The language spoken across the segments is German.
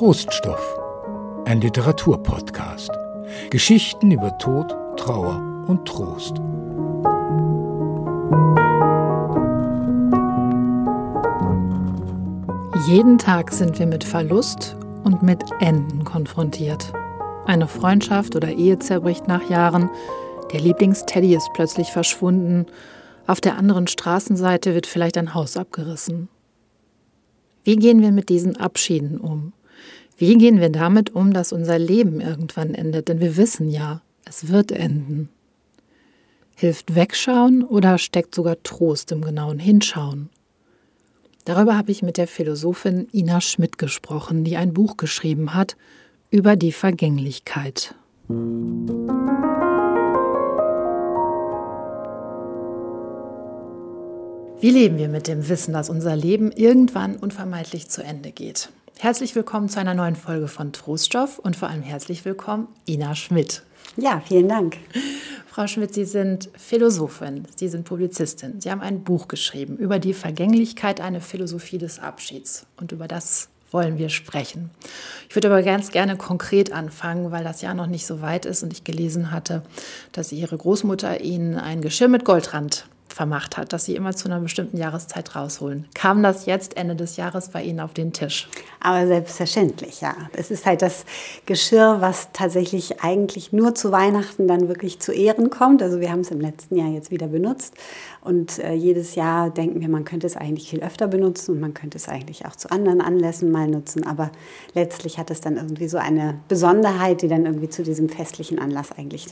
Troststoff, ein Literaturpodcast. Geschichten über Tod, Trauer und Trost. Jeden Tag sind wir mit Verlust und mit Enden konfrontiert. Eine Freundschaft oder Ehe zerbricht nach Jahren, der Lieblingsteddy ist plötzlich verschwunden, auf der anderen Straßenseite wird vielleicht ein Haus abgerissen. Wie gehen wir mit diesen Abschieden um? Wie gehen wir damit um, dass unser Leben irgendwann endet? Denn wir wissen ja, es wird enden. Hilft Wegschauen oder steckt sogar Trost im genauen Hinschauen? Darüber habe ich mit der Philosophin Ina Schmidt gesprochen, die ein Buch geschrieben hat über die Vergänglichkeit. Wie leben wir mit dem Wissen, dass unser Leben irgendwann unvermeidlich zu Ende geht? Herzlich willkommen zu einer neuen Folge von Troststoff und vor allem herzlich willkommen Ina Schmidt. Ja, vielen Dank. Frau Schmidt, Sie sind Philosophin, Sie sind Publizistin. Sie haben ein Buch geschrieben über die Vergänglichkeit, eine Philosophie des Abschieds. Und über das wollen wir sprechen. Ich würde aber ganz gerne konkret anfangen, weil das Jahr noch nicht so weit ist und ich gelesen hatte, dass Ihre Großmutter Ihnen ein Geschirr mit Goldrand vermacht hat, dass Sie immer zu einer bestimmten Jahreszeit rausholen. Kam das jetzt Ende des Jahres bei Ihnen auf den Tisch? Aber selbstverständlich, ja. Es ist halt das Geschirr, was tatsächlich eigentlich nur zu Weihnachten dann wirklich zu Ehren kommt. Also wir haben es im letzten Jahr jetzt wieder benutzt und äh, jedes Jahr denken wir, man könnte es eigentlich viel öfter benutzen und man könnte es eigentlich auch zu anderen Anlässen mal nutzen. Aber letztlich hat es dann irgendwie so eine Besonderheit, die dann irgendwie zu diesem festlichen Anlass eigentlich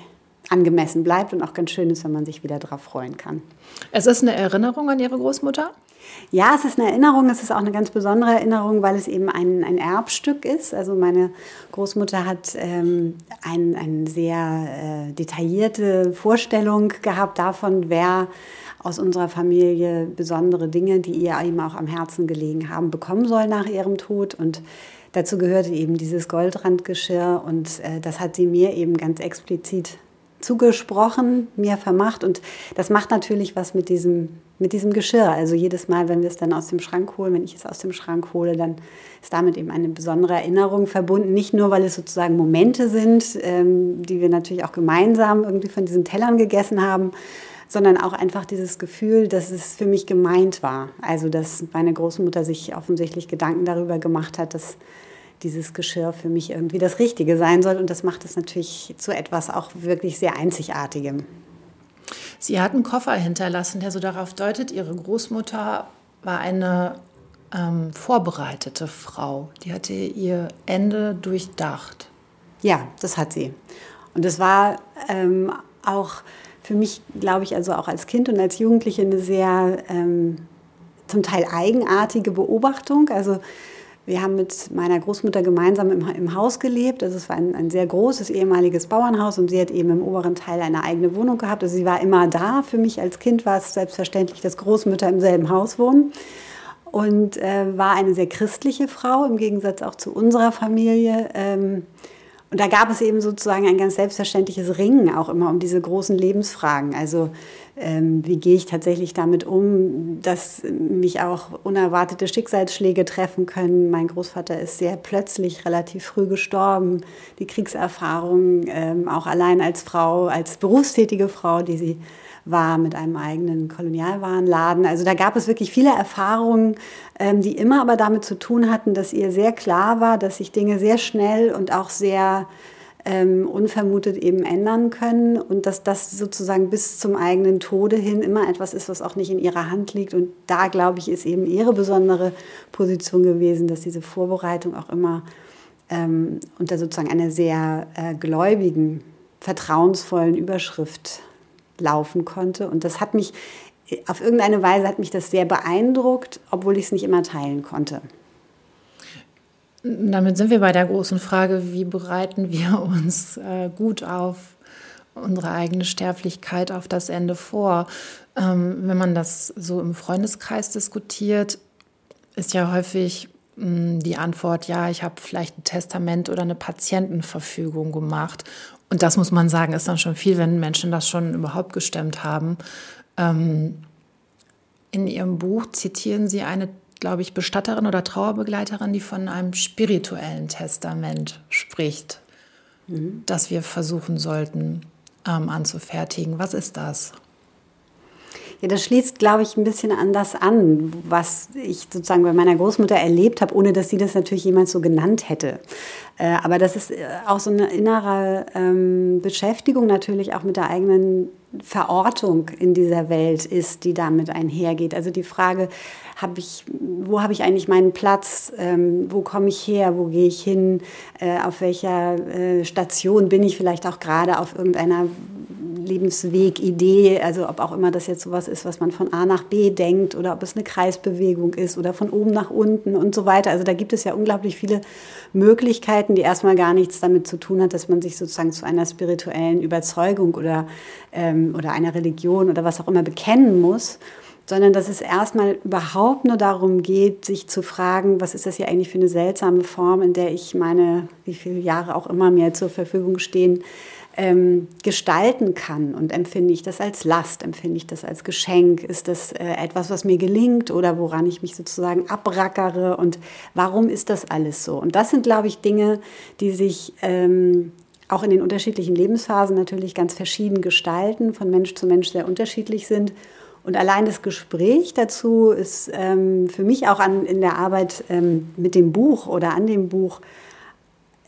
angemessen bleibt und auch ganz schön ist, wenn man sich wieder darauf freuen kann. Es ist eine Erinnerung an Ihre Großmutter? Ja, es ist eine Erinnerung. Es ist auch eine ganz besondere Erinnerung, weil es eben ein, ein Erbstück ist. Also meine Großmutter hat ähm, eine ein sehr äh, detaillierte Vorstellung gehabt davon, wer aus unserer Familie besondere Dinge, die ihr eben auch am Herzen gelegen haben, bekommen soll nach ihrem Tod. Und dazu gehörte eben dieses Goldrandgeschirr. Und äh, das hat sie mir eben ganz explizit zugesprochen, mir vermacht. Und das macht natürlich was mit diesem, mit diesem Geschirr. Also jedes Mal, wenn wir es dann aus dem Schrank holen, wenn ich es aus dem Schrank hole, dann ist damit eben eine besondere Erinnerung verbunden. Nicht nur, weil es sozusagen Momente sind, ähm, die wir natürlich auch gemeinsam irgendwie von diesen Tellern gegessen haben, sondern auch einfach dieses Gefühl, dass es für mich gemeint war. Also dass meine Großmutter sich offensichtlich Gedanken darüber gemacht hat, dass dieses Geschirr für mich irgendwie das Richtige sein soll. Und das macht es natürlich zu etwas auch wirklich sehr Einzigartigem. Sie hat einen Koffer hinterlassen, der so darauf deutet, Ihre Großmutter war eine ähm, vorbereitete Frau. Die hatte ihr Ende durchdacht. Ja, das hat sie. Und es war ähm, auch für mich, glaube ich, also auch als Kind und als Jugendliche eine sehr ähm, zum Teil eigenartige Beobachtung. Also wir haben mit meiner Großmutter gemeinsam im, im Haus gelebt. Also es war ein, ein, sehr großes ehemaliges Bauernhaus und sie hat eben im oberen Teil eine eigene Wohnung gehabt. Also sie war immer da. Für mich als Kind war es selbstverständlich, dass Großmütter im selben Haus wohnen. Und äh, war eine sehr christliche Frau, im Gegensatz auch zu unserer Familie. Ähm, und da gab es eben sozusagen ein ganz selbstverständliches Ringen auch immer um diese großen Lebensfragen. Also ähm, wie gehe ich tatsächlich damit um, dass mich auch unerwartete Schicksalsschläge treffen können. Mein Großvater ist sehr plötzlich relativ früh gestorben. Die Kriegserfahrung, ähm, auch allein als Frau, als berufstätige Frau, die sie war mit einem eigenen Kolonialwarenladen. Also da gab es wirklich viele Erfahrungen, die immer aber damit zu tun hatten, dass ihr sehr klar war, dass sich Dinge sehr schnell und auch sehr ähm, unvermutet eben ändern können und dass das sozusagen bis zum eigenen Tode hin immer etwas ist, was auch nicht in ihrer Hand liegt. Und da, glaube ich, ist eben ihre besondere Position gewesen, dass diese Vorbereitung auch immer ähm, unter sozusagen einer sehr äh, gläubigen, vertrauensvollen Überschrift laufen konnte. Und das hat mich, auf irgendeine Weise hat mich das sehr beeindruckt, obwohl ich es nicht immer teilen konnte. Damit sind wir bei der großen Frage, wie bereiten wir uns äh, gut auf unsere eigene Sterblichkeit, auf das Ende vor. Ähm, wenn man das so im Freundeskreis diskutiert, ist ja häufig mh, hm, die Antwort, ja, ich habe vielleicht ein Testament oder eine Patientenverfügung gemacht. Und das muss man sagen, ist dann schon viel, wenn Menschen das schon überhaupt gestemmt haben. Ähm, in Ihrem Buch zitieren Sie eine glaube ich, Bestatterin oder Trauerbegleiterin, die von einem spirituellen Testament spricht, mhm. das wir versuchen sollten ähm, anzufertigen. Was ist das? Ja, das schließt, glaube ich, ein bisschen an das an, was ich sozusagen bei meiner Großmutter erlebt habe, ohne dass sie das natürlich jemals so genannt hätte. Äh, aber das ist äh, auch so eine innere ähm, Beschäftigung natürlich auch mit der eigenen Verortung in dieser Welt ist, die damit einhergeht. Also die Frage, hab ich, wo habe ich eigentlich meinen Platz? Ähm, wo komme ich her? Wo gehe ich hin? Äh, auf welcher äh, Station bin ich vielleicht auch gerade auf irgendeiner Lebensweg, Idee, also ob auch immer das jetzt sowas ist, was man von A nach B denkt oder ob es eine Kreisbewegung ist oder von oben nach unten und so weiter. Also da gibt es ja unglaublich viele Möglichkeiten, die erstmal gar nichts damit zu tun hat, dass man sich sozusagen zu einer spirituellen Überzeugung oder, ähm, oder einer Religion oder was auch immer bekennen muss sondern dass es erstmal überhaupt nur darum geht, sich zu fragen, was ist das hier eigentlich für eine seltsame Form, in der ich meine, wie viele Jahre auch immer mir zur Verfügung stehen, ähm, gestalten kann. Und empfinde ich das als Last, empfinde ich das als Geschenk? Ist das äh, etwas, was mir gelingt oder woran ich mich sozusagen abrackere? Und warum ist das alles so? Und das sind, glaube ich, Dinge, die sich ähm, auch in den unterschiedlichen Lebensphasen natürlich ganz verschieden gestalten, von Mensch zu Mensch sehr unterschiedlich sind. Und allein das Gespräch dazu ist ähm, für mich auch an, in der Arbeit ähm, mit dem Buch oder an dem Buch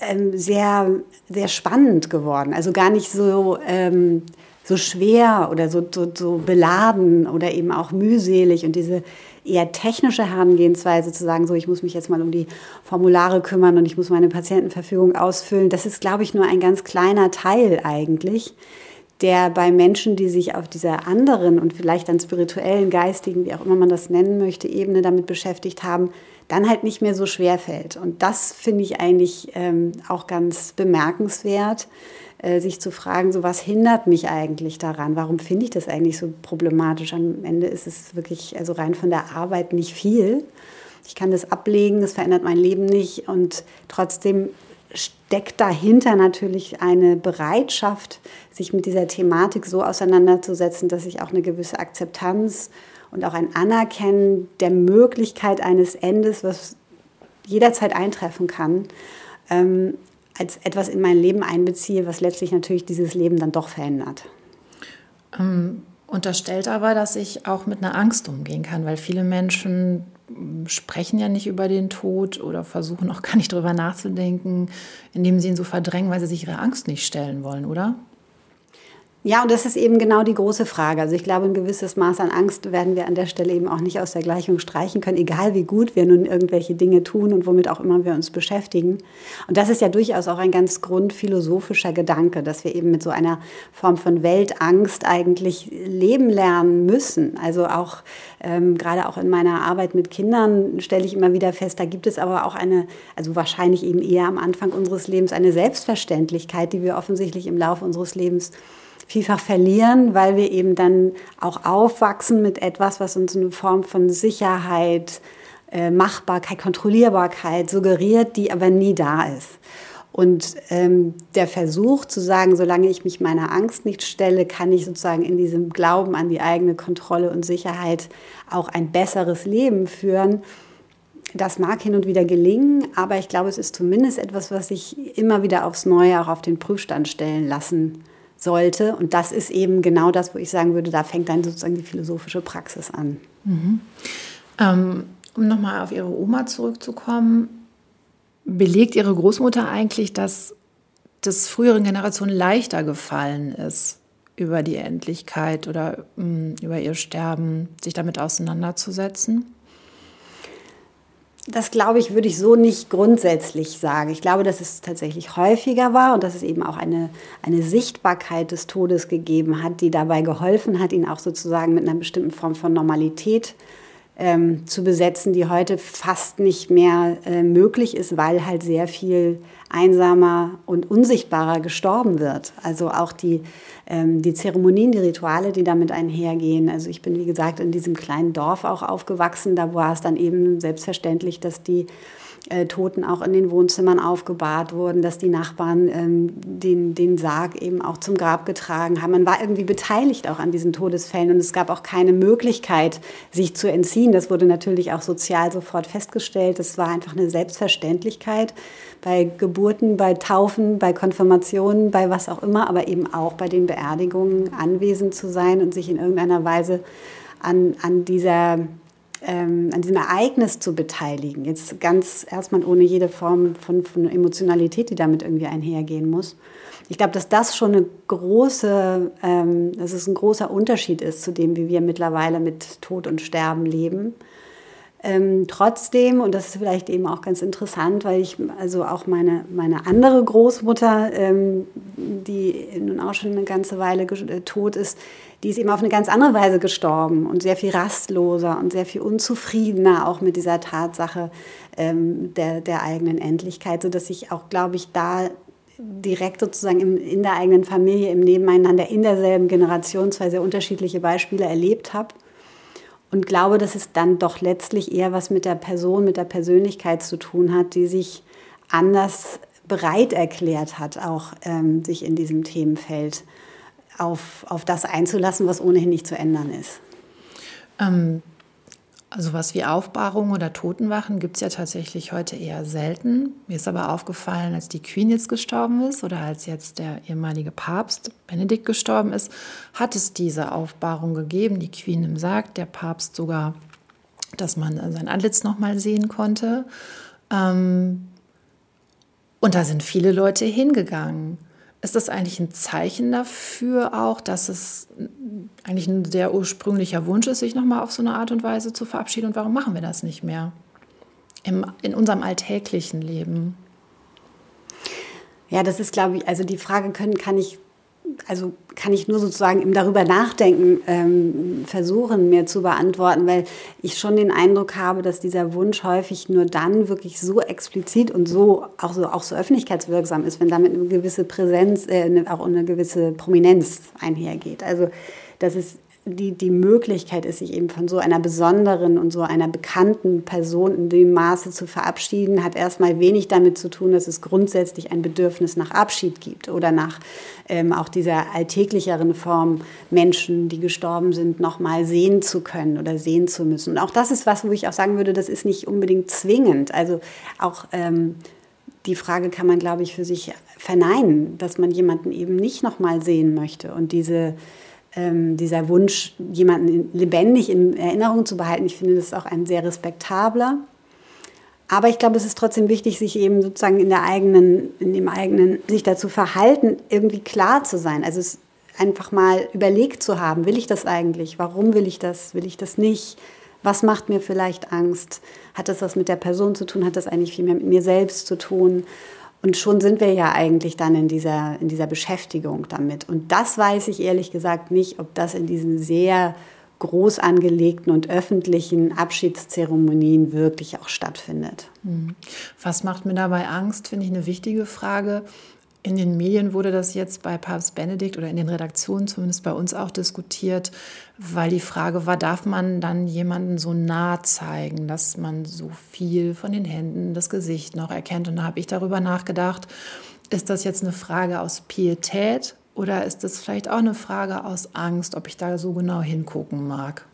ähm, sehr, sehr spannend geworden. Also gar nicht so, ähm, so schwer oder so, so, so beladen oder eben auch mühselig und diese eher technische Herangehensweise zu sagen, so ich muss mich jetzt mal um die Formulare kümmern und ich muss meine Patientenverfügung ausfüllen, das ist, glaube ich, nur ein ganz kleiner Teil eigentlich, der bei Menschen, die sich auf dieser anderen und vielleicht dann spirituellen, geistigen, wie auch immer man das nennen möchte, Ebene damit beschäftigt haben, dann halt nicht mehr so schwer fällt. Und das finde ich eigentlich ähm, auch ganz bemerkenswert, äh, sich zu fragen, so was hindert mich eigentlich daran? Warum finde ich das eigentlich so problematisch? Am Ende ist es wirklich, also rein von der Arbeit nicht viel. Ich kann das ablegen, das verändert mein Leben nicht und trotzdem steckt dahinter natürlich eine Bereitschaft, sich mit dieser Thematik so auseinanderzusetzen, dass ich auch eine gewisse Akzeptanz und auch ein Anerkennen der Möglichkeit eines Endes, was jederzeit eintreffen kann, ähm, als etwas in mein Leben einbeziehe, was letztlich natürlich dieses Leben dann doch verändert. Ähm, unterstellt aber, dass ich auch mit einer Angst umgehen kann, weil viele Menschen sprechen ja nicht über den Tod oder versuchen auch gar nicht darüber nachzudenken, indem sie ihn so verdrängen, weil sie sich ihre Angst nicht stellen wollen, oder? Ja, und das ist eben genau die große Frage. Also ich glaube, ein gewisses Maß an Angst werden wir an der Stelle eben auch nicht aus der Gleichung streichen können, egal wie gut wir nun irgendwelche Dinge tun und womit auch immer wir uns beschäftigen. Und das ist ja durchaus auch ein ganz grundphilosophischer Gedanke, dass wir eben mit so einer Form von Weltangst eigentlich leben lernen müssen. Also auch ähm, gerade auch in meiner Arbeit mit Kindern stelle ich immer wieder fest, da gibt es aber auch eine, also wahrscheinlich eben eher am Anfang unseres Lebens eine Selbstverständlichkeit, die wir offensichtlich im Laufe unseres Lebens vielfach verlieren, weil wir eben dann auch aufwachsen mit etwas, was uns eine Form von Sicherheit, äh, Machbarkeit, Kontrollierbarkeit suggeriert, die aber nie da ist. Und ähm, der Versuch zu sagen, solange ich mich meiner Angst nicht stelle, kann ich sozusagen in diesem Glauben an die eigene Kontrolle und Sicherheit auch ein besseres Leben führen. Das mag hin und wieder gelingen, aber ich glaube, es ist zumindest etwas, was sich immer wieder aufs Neue auch auf den Prüfstand stellen lassen sollte. Und das ist eben genau das, wo ich sagen würde, da fängt dann sozusagen die philosophische Praxis an. Mhm. Ähm, um nochmal auf Ihre Oma zurückzukommen, belegt Ihre Großmutter eigentlich, dass das früheren Generationen leichter gefallen ist, über die Endlichkeit oder mh, mm, über ihr Sterben sich damit auseinanderzusetzen? Das glaube ich, würde ich so nicht grundsätzlich sagen. Ich glaube, dass es tatsächlich häufiger war und dass es eben auch eine, eine Sichtbarkeit des Todes gegeben hat, die dabei geholfen hat, ihn auch sozusagen mit einer bestimmten Form von Normalität ähm, zu besetzen, die heute fast nicht mehr äh, möglich ist, weil halt sehr viel einsamer und unsichtbarer gestorben wird. Also auch die, ähm, die Zeremonien, die Rituale, die damit einhergehen. Also ich bin, wie gesagt, in diesem kleinen Dorf auch aufgewachsen. Da war es dann eben selbstverständlich, dass die äh, Toten auch in den Wohnzimmern aufgebahrt wurden, dass die Nachbarn ähm, den, den Sarg eben auch zum Grab getragen haben. Man war irgendwie beteiligt auch an diesen Todesfällen und es gab auch keine Möglichkeit, sich zu entziehen. Das wurde natürlich auch sozial sofort festgestellt. Das war einfach eine Selbstverständlichkeit bei Geburten, bei Taufen, bei Konfirmationen, bei was auch immer, aber eben auch bei den Beerdigungen anwesend zu sein und sich in irgendeiner Weise an, an dieser ähm, an diesem Ereignis zu beteiligen. Jetzt ganz erstmal ohne jede Form von, von Emotionalität, die damit irgendwie einhergehen muss. Ich glaube, dass das schon eine große, ähm, dass es ein großer Unterschied ist zu dem, wie wir mittlerweile mit Tod und Sterben leben. Ähm, trotzdem, und das ist vielleicht eben auch ganz interessant, weil ich, also auch meine, meine andere Großmutter, ähm, die nun auch schon eine ganze Weile äh, tot ist, die ist eben auf eine ganz andere Weise gestorben und sehr viel rastloser und sehr viel unzufriedener auch mit dieser Tatsache ähm, der, der eigenen Endlichkeit, sodass ich auch, glaube ich, da direkt sozusagen im, in der eigenen Familie, im Nebeneinander, in derselben Generation zwei sehr unterschiedliche Beispiele erlebt habe und glaube, dass es dann doch letztlich eher was mit der Person, mit der Persönlichkeit zu tun hat, die sich anders bereit erklärt hat, auch ähm, sich in diesem Themenfeld auf, auf das einzulassen, was ohnehin nicht zu ändern ist. Ähm, also was wie Aufbahrung oder Totenwachen gibt es ja tatsächlich heute eher selten. Mir ist aber aufgefallen, als die Queen jetzt gestorben ist oder als jetzt der ehemalige Papst Benedikt gestorben ist, hat es diese Aufbahrung gegeben. Die Queen im Sarg, der Papst sogar, dass man sein Antlitz nochmal sehen konnte. Ähm, und da sind viele Leute hingegangen. Ist das eigentlich ein Zeichen dafür auch, dass es eigentlich ein sehr ursprünglicher Wunsch ist, sich nochmal auf so eine Art und Weise zu verabschieden? Und warum machen wir das nicht mehr Im, in unserem alltäglichen Leben? Ja, das ist, glaube ich, also die Frage können, kann ich also kann ich nur sozusagen im darüber nachdenken ähm, versuchen, mir zu beantworten, weil ich schon den Eindruck habe, dass dieser Wunsch häufig nur dann wirklich so explizit und so auch so, auch so öffentlichkeitswirksam ist, wenn damit eine gewisse Präsenz, äh, auch eine gewisse Prominenz einhergeht. Also das ist die, die Möglichkeit ist, sich eben von so einer besonderen und so einer bekannten Person in dem Maße zu verabschieden, hat erstmal wenig damit zu tun, dass es grundsätzlich ein Bedürfnis nach Abschied gibt oder nach ähm, auch dieser alltäglicheren Form, Menschen, die gestorben sind, nochmal sehen zu können oder sehen zu müssen. Und auch das ist was, wo ich auch sagen würde, das ist nicht unbedingt zwingend. Also auch ähm, die Frage kann man, glaube ich, für sich verneinen, dass man jemanden eben nicht nochmal sehen möchte und diese ähm, dieser Wunsch, jemanden lebendig in Erinnerung zu behalten, ich finde, das auch ein sehr respektabler. Aber ich glaube, es ist trotzdem wichtig, sich eben sozusagen in der eigenen, in dem eigenen, sich dazu verhalten, irgendwie klar zu sein. Also es einfach mal überlegt zu haben, will ich das eigentlich? Warum will ich das? Will ich das nicht? Was macht mir vielleicht Angst? Hat das was mit der Person zu tun? Hat das eigentlich viel mehr mit mir selbst zu tun? Und schon sind wir ja eigentlich dann in dieser, in dieser Beschäftigung damit. Und das weiß ich ehrlich gesagt nicht, ob das in diesen sehr groß angelegten und öffentlichen Abschiedszeremonien wirklich auch stattfindet. Hm. Was macht mir dabei Angst, finde ich eine wichtige Frage. In den Medien wurde das jetzt bei Papst Benedikt oder in den Redaktionen zumindest bei uns auch diskutiert, weil die Frage war, darf man dann jemanden so nah zeigen, dass man so viel von den Händen, das Gesicht noch erkennt. Und da habe ich darüber nachgedacht, ist das jetzt eine Frage aus Pietät oder ist das vielleicht auch eine Frage aus Angst, ob ich da so genau hingucken mag?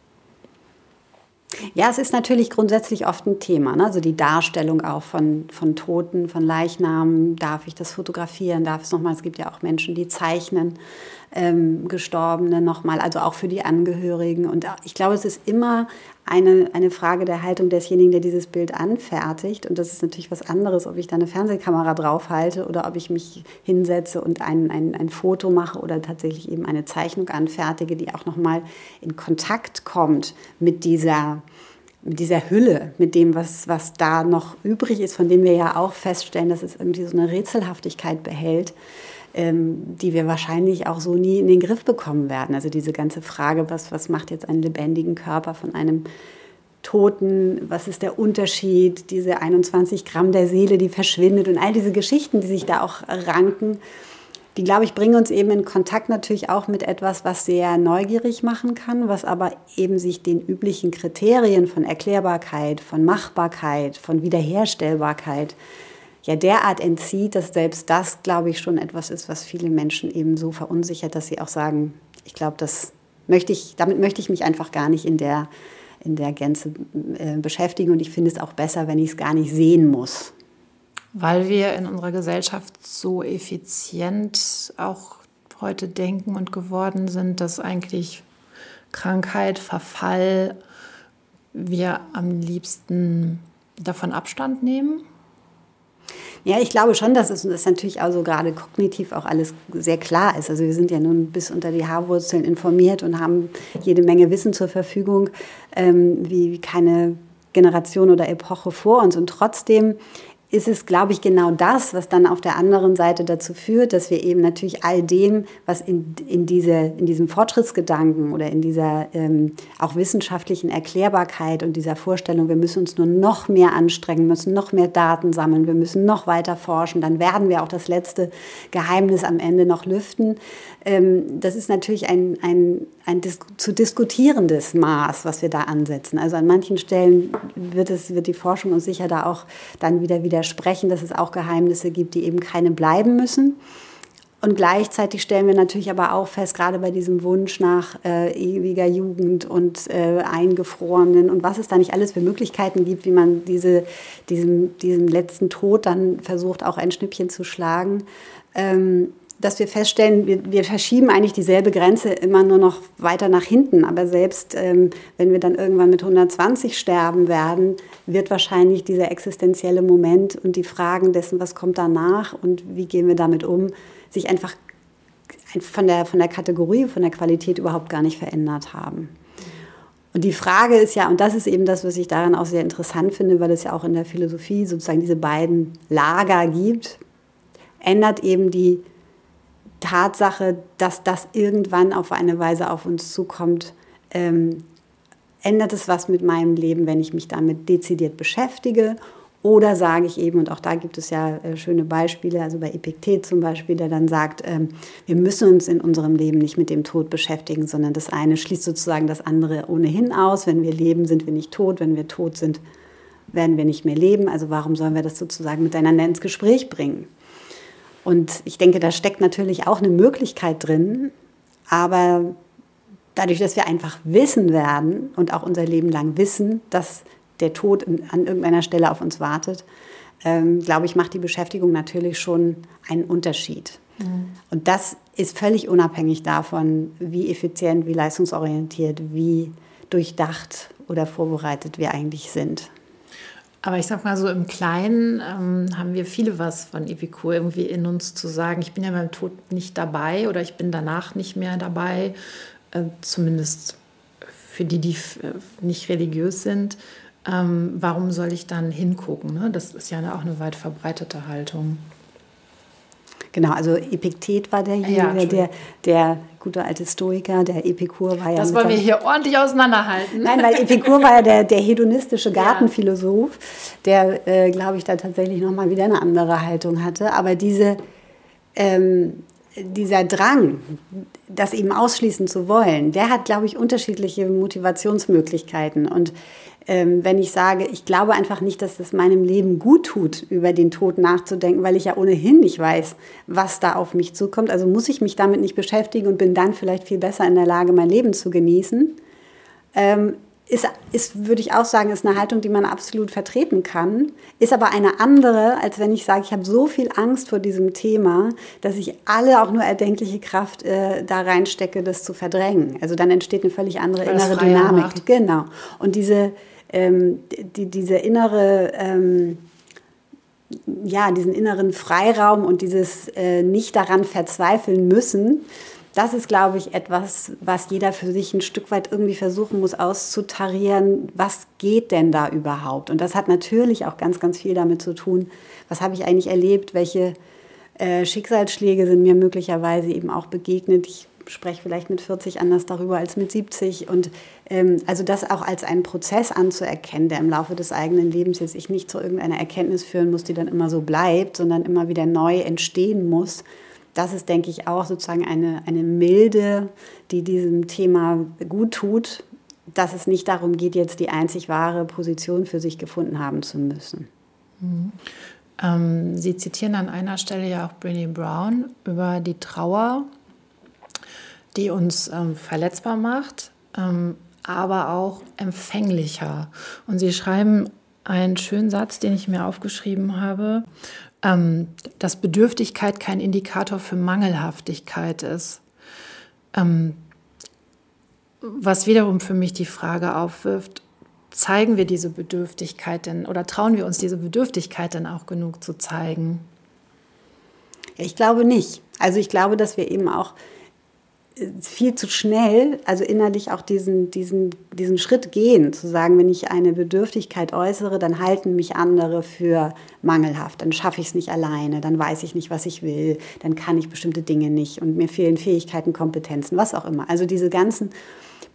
Ja, es ist natürlich grundsätzlich oft ein Thema. Ne? Also die Darstellung auch von, von Toten, von Leichnamen. Darf ich das fotografieren? Darf es nochmal? Es gibt ja auch Menschen, die zeichnen ähm, Gestorbene nochmal, also auch für die Angehörigen. Und ich glaube, es ist immer eine, eine Frage der Haltung desjenigen, der dieses Bild anfertigt. Und das ist natürlich was anderes, ob ich da eine Fernsehkamera draufhalte oder ob ich mich hinsetze und ein, ein, ein Foto mache oder tatsächlich eben eine Zeichnung anfertige, die auch nochmal in Kontakt kommt mit dieser mit dieser Hülle, mit dem, was, was da noch übrig ist, von dem wir ja auch feststellen, dass es irgendwie so eine Rätselhaftigkeit behält ähm, die wir wahrscheinlich auch so nie in den Griff bekommen werden. Also diese ganze Frage, was, was macht jetzt einen lebendigen Körper von einem Toten, was ist der Unterschied, diese 21 Gramm der Seele, die verschwindet und all diese Geschichten, die sich da auch ranken, die, glaube ich, bringen uns eben in Kontakt natürlich auch mit etwas, was sehr neugierig machen kann, was aber eben sich den üblichen Kriterien von Erklärbarkeit, von Machbarkeit, von Wiederherstellbarkeit ja derart entzieht, dass selbst das, glaube ich, schon etwas ist, was viele Menschen eben so verunsichert, dass sie auch sagen, ich glaube, das möchte ich, damit möchte ich mich einfach gar nicht in der, in der Gänze äh, beschäftigen und ich finde es auch besser, wenn ich es gar nicht sehen muss. Weil wir in unserer Gesellschaft so effizient auch heute denken und geworden sind, dass eigentlich Krankheit, Verfall wir am liebsten davon Abstand nehmen? Ja, ich glaube schon, dass es das natürlich also gerade kognitiv auch alles sehr klar ist. Also wir sind ja nun bis unter die Haarwurzeln informiert und haben jede Menge Wissen zur Verfügung, ähm, wie keine Generation oder Epoche vor uns. Und trotzdem ist es, glaube ich, genau das, was dann auf der anderen Seite dazu führt, dass wir eben natürlich all dem, was in, in, diese, in diesem Fortschrittsgedanken oder in dieser ähm, auch wissenschaftlichen Erklärbarkeit und dieser Vorstellung, wir müssen uns nur noch mehr anstrengen, müssen noch mehr Daten sammeln, wir müssen noch weiter forschen, dann werden wir auch das letzte Geheimnis am Ende noch lüften. Ähm, das ist natürlich ein, ein, ein dis zu diskutierendes Maß, was wir da ansetzen. Also an manchen Stellen wird, es, wird die Forschung uns sicher da auch dann wieder widersprechen, dass es auch Geheimnisse gibt, die eben keine bleiben müssen. Und gleichzeitig stellen wir natürlich aber auch fest, gerade bei diesem Wunsch nach äh, ewiger Jugend und äh, Eingefrorenen und was es da nicht alles für Möglichkeiten gibt, wie man diese, diesem, diesem letzten Tod dann versucht, auch ein Schnippchen zu schlagen. Ähm, dass wir feststellen, wir, wir, verschieben eigentlich dieselbe Grenze immer nur noch weiter nach hinten. Aber selbst ähm, wenn wir dann irgendwann mit 120 sterben werden, wird wahrscheinlich dieser existenzielle Moment und die Fragen dessen, was kommt danach und wie gehen wir damit um, sich einfach von der, von der Kategorie, von der Qualität überhaupt gar nicht verändert haben. Und die Frage ist ja, und das ist eben das, was ich daran auch sehr interessant finde, weil es ja auch in der Philosophie sozusagen diese beiden Lager gibt, ändert eben die Tatsache, dass das irgendwann auf eine Weise auf uns zukommt, ähm, ändert es was mit meinem Leben, wenn ich mich damit dezidiert beschäftige? Oder sage ich eben, und auch da gibt es ja äh, schöne Beispiele, also bei Epiktet zum Beispiel, der dann sagt, ähm, wir müssen uns in unserem Leben nicht mit dem Tod beschäftigen, sondern das eine schließt sozusagen das andere ohnehin aus. Wenn wir leben, sind wir nicht tot. Wenn wir tot sind, werden wir nicht mehr leben. Also warum sollen wir das sozusagen miteinander ins Gespräch bringen? Und ich denke, da steckt natürlich auch eine Möglichkeit drin, aber dadurch, dass wir einfach wissen werden und auch unser Leben lang wissen, dass der Tod an irgendeiner Stelle auf uns wartet, ähm, glaube ich, macht die Beschäftigung natürlich schon einen Unterschied. Mhm. Und das ist völlig unabhängig davon, wie effizient, wie leistungsorientiert, wie durchdacht oder vorbereitet wir eigentlich sind. Aber ich sag mal so, im Kleinen ähm, haben wir viele was von Epikur irgendwie in uns zu sagen. Ich bin ja beim Tod nicht dabei oder ich bin danach nicht mehr dabei. Äh, zumindest für die, die äh, nicht religiös sind. Ähm, warum soll ich dann hingucken? Ne? Das ist ja auch eine weit verbreitete Haltung. Genau, also Epiktet war derjenige, ja, der, der gute alte Stoiker, der Epikur war ja. Das wollen wir hier ordentlich auseinanderhalten. Nein, weil Epikur war ja der, der hedonistische Gartenphilosoph, der, äh, glaube ich, da tatsächlich nochmal wieder eine andere Haltung hatte. Aber diese, ähm, dieser Drang, das eben ausschließen zu wollen, der hat, glaube ich, unterschiedliche Motivationsmöglichkeiten. Und ähm, wenn ich sage, ich glaube einfach nicht, dass es meinem Leben gut tut, über den Tod nachzudenken, weil ich ja ohnehin nicht weiß, was da auf mich zukommt. Also muss ich mich damit nicht beschäftigen und bin dann vielleicht viel besser in der Lage, mein Leben zu genießen. Ähm, ist, ist, würde ich auch sagen, ist eine Haltung, die man absolut vertreten kann, ist aber eine andere, als wenn ich sage, ich habe so viel Angst vor diesem Thema, dass ich alle auch nur erdenkliche Kraft äh, da reinstecke, das zu verdrängen. Also dann entsteht eine völlig andere innere Dynamik. Macht. Genau. Und diese, ähm, die, diese innere, ähm, ja, diesen inneren Freiraum und dieses äh, nicht daran verzweifeln müssen, das ist, glaube ich, etwas, was jeder für sich ein Stück weit irgendwie versuchen muss auszutarieren. Was geht denn da überhaupt? Und das hat natürlich auch ganz, ganz viel damit zu tun, was habe ich eigentlich erlebt, welche äh, Schicksalsschläge sind mir möglicherweise eben auch begegnet. Ich spreche vielleicht mit 40 anders darüber als mit 70. Und ähm, also das auch als einen Prozess anzuerkennen, der im Laufe des eigenen Lebens jetzt ich nicht zu irgendeiner Erkenntnis führen muss, die dann immer so bleibt, sondern immer wieder neu entstehen muss. Das ist, denke ich, auch sozusagen eine, eine Milde, die diesem Thema gut tut, dass es nicht darum geht, jetzt die einzig wahre Position für sich gefunden haben zu müssen. Mhm. Ähm, Sie zitieren an einer Stelle ja auch Brené Brown über die Trauer, die uns ähm, verletzbar macht, ähm, aber auch empfänglicher. Und Sie schreiben einen schönen Satz, den ich mir aufgeschrieben habe, ähm, dass Bedürftigkeit kein Indikator für Mangelhaftigkeit ist. Ähm, was wiederum für mich die Frage aufwirft, zeigen wir diese Bedürftigkeit denn oder trauen wir uns diese Bedürftigkeit denn auch genug zu zeigen? Ich glaube nicht. Also ich glaube, dass wir eben auch viel zu schnell, also innerlich auch diesen, diesen, diesen Schritt gehen, zu sagen, wenn ich eine Bedürftigkeit äußere, dann halten mich andere für mangelhaft, dann schaffe ich es nicht alleine, dann weiß ich nicht, was ich will, dann kann ich bestimmte Dinge nicht und mir fehlen Fähigkeiten, Kompetenzen, was auch immer. Also diese ganzen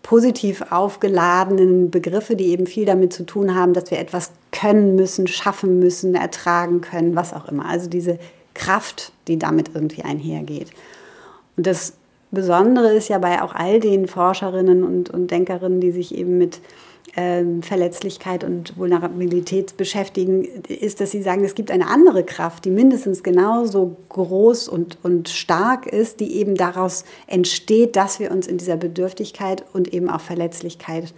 positiv aufgeladenen Begriffe, die eben viel damit zu tun haben, dass wir etwas können müssen, schaffen müssen, ertragen können, was auch immer. Also diese Kraft, die damit irgendwie einhergeht. Und das Besondere ist ja bei auch all den Forscherinnen und, und Denkerinnen, die sich eben mit ähm, Verletzlichkeit und Vulnerabilität beschäftigen, ist, dass sie sagen, es gibt eine andere Kraft, die mindestens genauso groß und, und stark ist, die eben daraus entsteht, dass wir uns in dieser Bedürftigkeit und eben auch Verletzlichkeit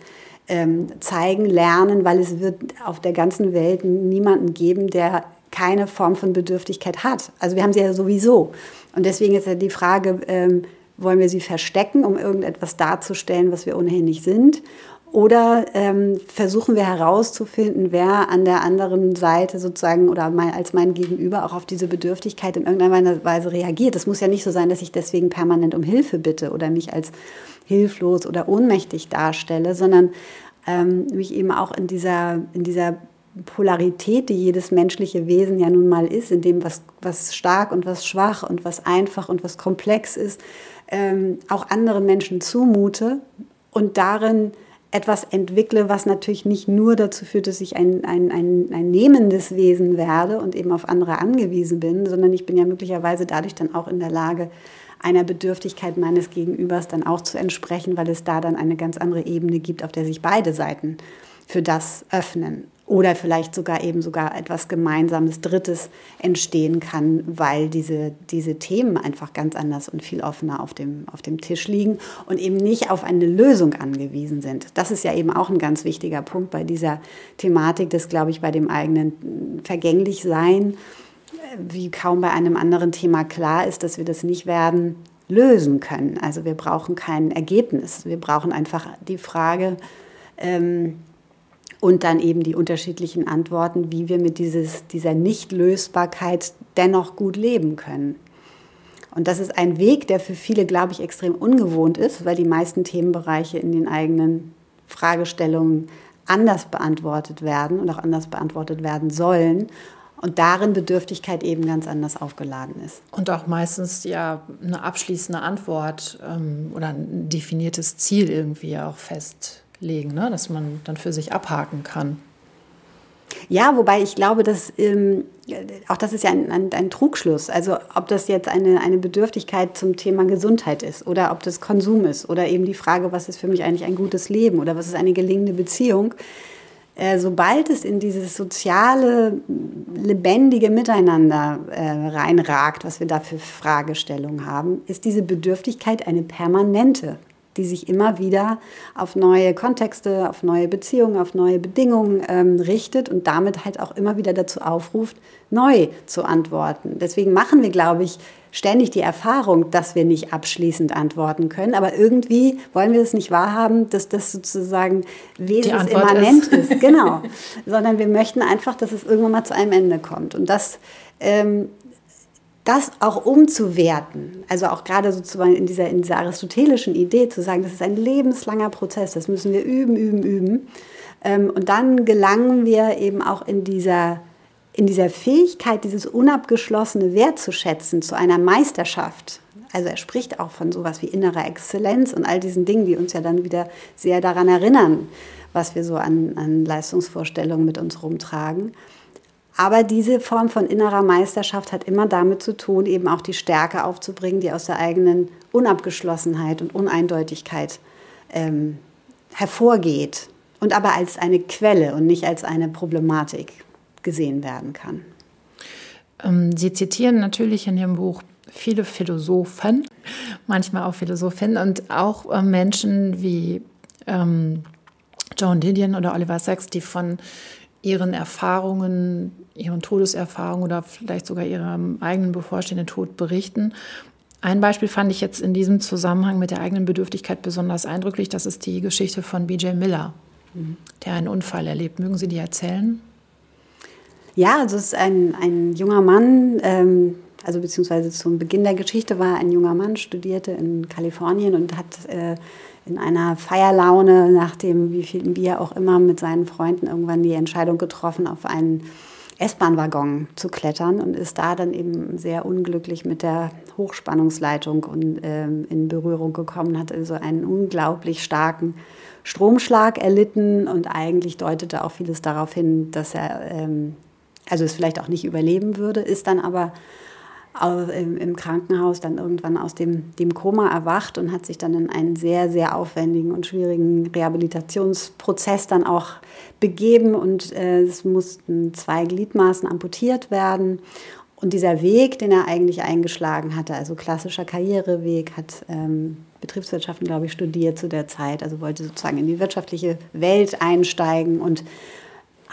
ähm, zeigen, lernen, weil es wird auf der ganzen Welt niemanden geben, der keine Form von Bedürftigkeit hat. Also wir haben sie ja sowieso. Und deswegen ist ja die Frage, ähm, wollen wir sie verstecken, um irgendetwas darzustellen, was wir ohnehin nicht sind? Oder ähm, versuchen wir herauszufinden, wer an der anderen Seite sozusagen oder mein, als mein Gegenüber auch auf diese Bedürftigkeit in irgendeiner Weise reagiert. Es muss ja nicht so sein, dass ich deswegen permanent um Hilfe bitte oder mich als hilflos oder ohnmächtig darstelle, sondern ähm, mich eben auch in dieser, in dieser Polarität, die jedes menschliche Wesen ja nun mal ist, in dem was, was stark und was schwach und was einfach und was komplex ist, ähm, auch anderen Menschen zumute und darin etwas entwickle, was natürlich nicht nur dazu führt, dass ich ein, ein, ein, ein nehmendes Wesen werde und eben auf andere angewiesen bin, sondern ich bin ja möglicherweise dadurch dann auch in der Lage, einer Bedürftigkeit meines Gegenübers dann auch zu entsprechen, weil es da dann eine ganz andere Ebene gibt, auf der sich beide Seiten für das öffnen oder vielleicht sogar eben sogar etwas Gemeinsames Drittes entstehen kann, weil diese, diese Themen einfach ganz anders und viel offener auf dem, auf dem Tisch liegen und eben nicht auf eine Lösung angewiesen sind. Das ist ja eben auch ein ganz wichtiger Punkt bei dieser Thematik, das glaube ich bei dem eigenen Vergänglichsein, wie kaum bei einem anderen Thema klar ist, dass wir das nicht werden lösen können. Also wir brauchen kein Ergebnis. Wir brauchen einfach die Frage, ähm, und dann eben die unterschiedlichen Antworten, wie wir mit dieses, dieser Nichtlösbarkeit dennoch gut leben können. Und das ist ein Weg, der für viele, glaube ich, extrem ungewohnt ist, weil die meisten Themenbereiche in den eigenen Fragestellungen anders beantwortet werden und auch anders beantwortet werden sollen. Und darin Bedürftigkeit eben ganz anders aufgeladen ist. Und auch meistens ja eine abschließende Antwort ähm, oder ein definiertes Ziel irgendwie auch fest legen, ne? dass man dann für sich abhaken kann. Ja, wobei ich glaube, dass ähm, auch das ist ja ein, ein, ein, Trugschluss. Also ob das jetzt eine, eine Bedürftigkeit zum Thema Gesundheit ist oder ob das Konsum ist oder eben die Frage, was ist für mich eigentlich ein gutes Leben oder was ist eine gelingende Beziehung. Äh, sobald es in dieses soziale, lebendige Miteinander äh, reinragt, was wir da für Fragestellungen haben, ist diese Bedürftigkeit eine permanente die sich immer wieder auf neue Kontexte, auf neue Beziehungen, auf neue Bedingungen ähm, richtet und damit halt auch immer wieder dazu aufruft, neu zu antworten. Deswegen machen wir, glaube ich, ständig die Erfahrung, dass wir nicht abschließend antworten können, aber irgendwie wollen wir es nicht wahrhaben, dass das sozusagen wesensimmanent ist. ist. Genau. Sondern wir möchten einfach, dass es irgendwann mal zu einem Ende kommt. Und das ähm, das auch umzuwerten, also auch gerade sozusagen in dieser, in dieser aristotelischen Idee zu sagen, das ist ein lebenslanger Prozess, das müssen wir üben, üben, üben. Ähm, und dann gelangen wir eben auch in dieser, in dieser Fähigkeit, dieses unabgeschlossene wertzuschätzen zu einer Meisterschaft. Also er spricht auch von sowas wie innerer Exzellenz und all diesen Dingen, die uns ja dann wieder sehr daran erinnern, was wir so an, an Leistungsvorstellungen mit uns rumtragen. Aber diese Form von innerer Meisterschaft hat immer damit zu tun, eben auch die Stärke aufzubringen, die aus der eigenen Unabgeschlossenheit und Uneindeutigkeit ähm, hervorgeht und aber als eine Quelle und nicht als eine Problematik gesehen werden kann. Ähm, Sie zitieren natürlich in Ihrem Buch viele Philosophen, manchmal auch Philosophinnen und auch äh, Menschen wie ähm, Joan Didion oder Oliver Sacks, die von ihren Erfahrungen, ihren Todeserfahrungen oder vielleicht sogar ihrem eigenen bevorstehenden Tod berichten. Ein Beispiel fand ich jetzt in diesem Zusammenhang mit der eigenen Bedürftigkeit besonders eindrücklich. Das ist die Geschichte von BJ Miller, mhm. der einen Unfall erlebt. Mögen Sie die erzählen? Ja, also es ist ein, ein junger Mann, ähm, also beziehungsweise zum Beginn der Geschichte war ein junger Mann, studierte in Kalifornien und hat äh, in einer Feierlaune, nach dem wie viel Bier auch immer, mit seinen Freunden irgendwann die Entscheidung getroffen, auf einen S-Bahn-Waggon zu klettern und ist da dann eben sehr unglücklich mit der Hochspannungsleitung und, ähm, in Berührung gekommen, hat also einen unglaublich starken Stromschlag erlitten und eigentlich deutete auch vieles darauf hin, dass er ähm, also es vielleicht auch nicht überleben würde, ist dann aber im Krankenhaus dann irgendwann aus dem, dem Koma erwacht und hat sich dann in einen sehr, sehr aufwendigen und schwierigen Rehabilitationsprozess dann auch begeben und äh, es mussten zwei Gliedmaßen amputiert werden. Und dieser Weg, den er eigentlich eingeschlagen hatte, also klassischer Karriereweg, hat ähm, Betriebswirtschaften, glaube ich, studiert zu der Zeit, also wollte sozusagen in die wirtschaftliche Welt einsteigen und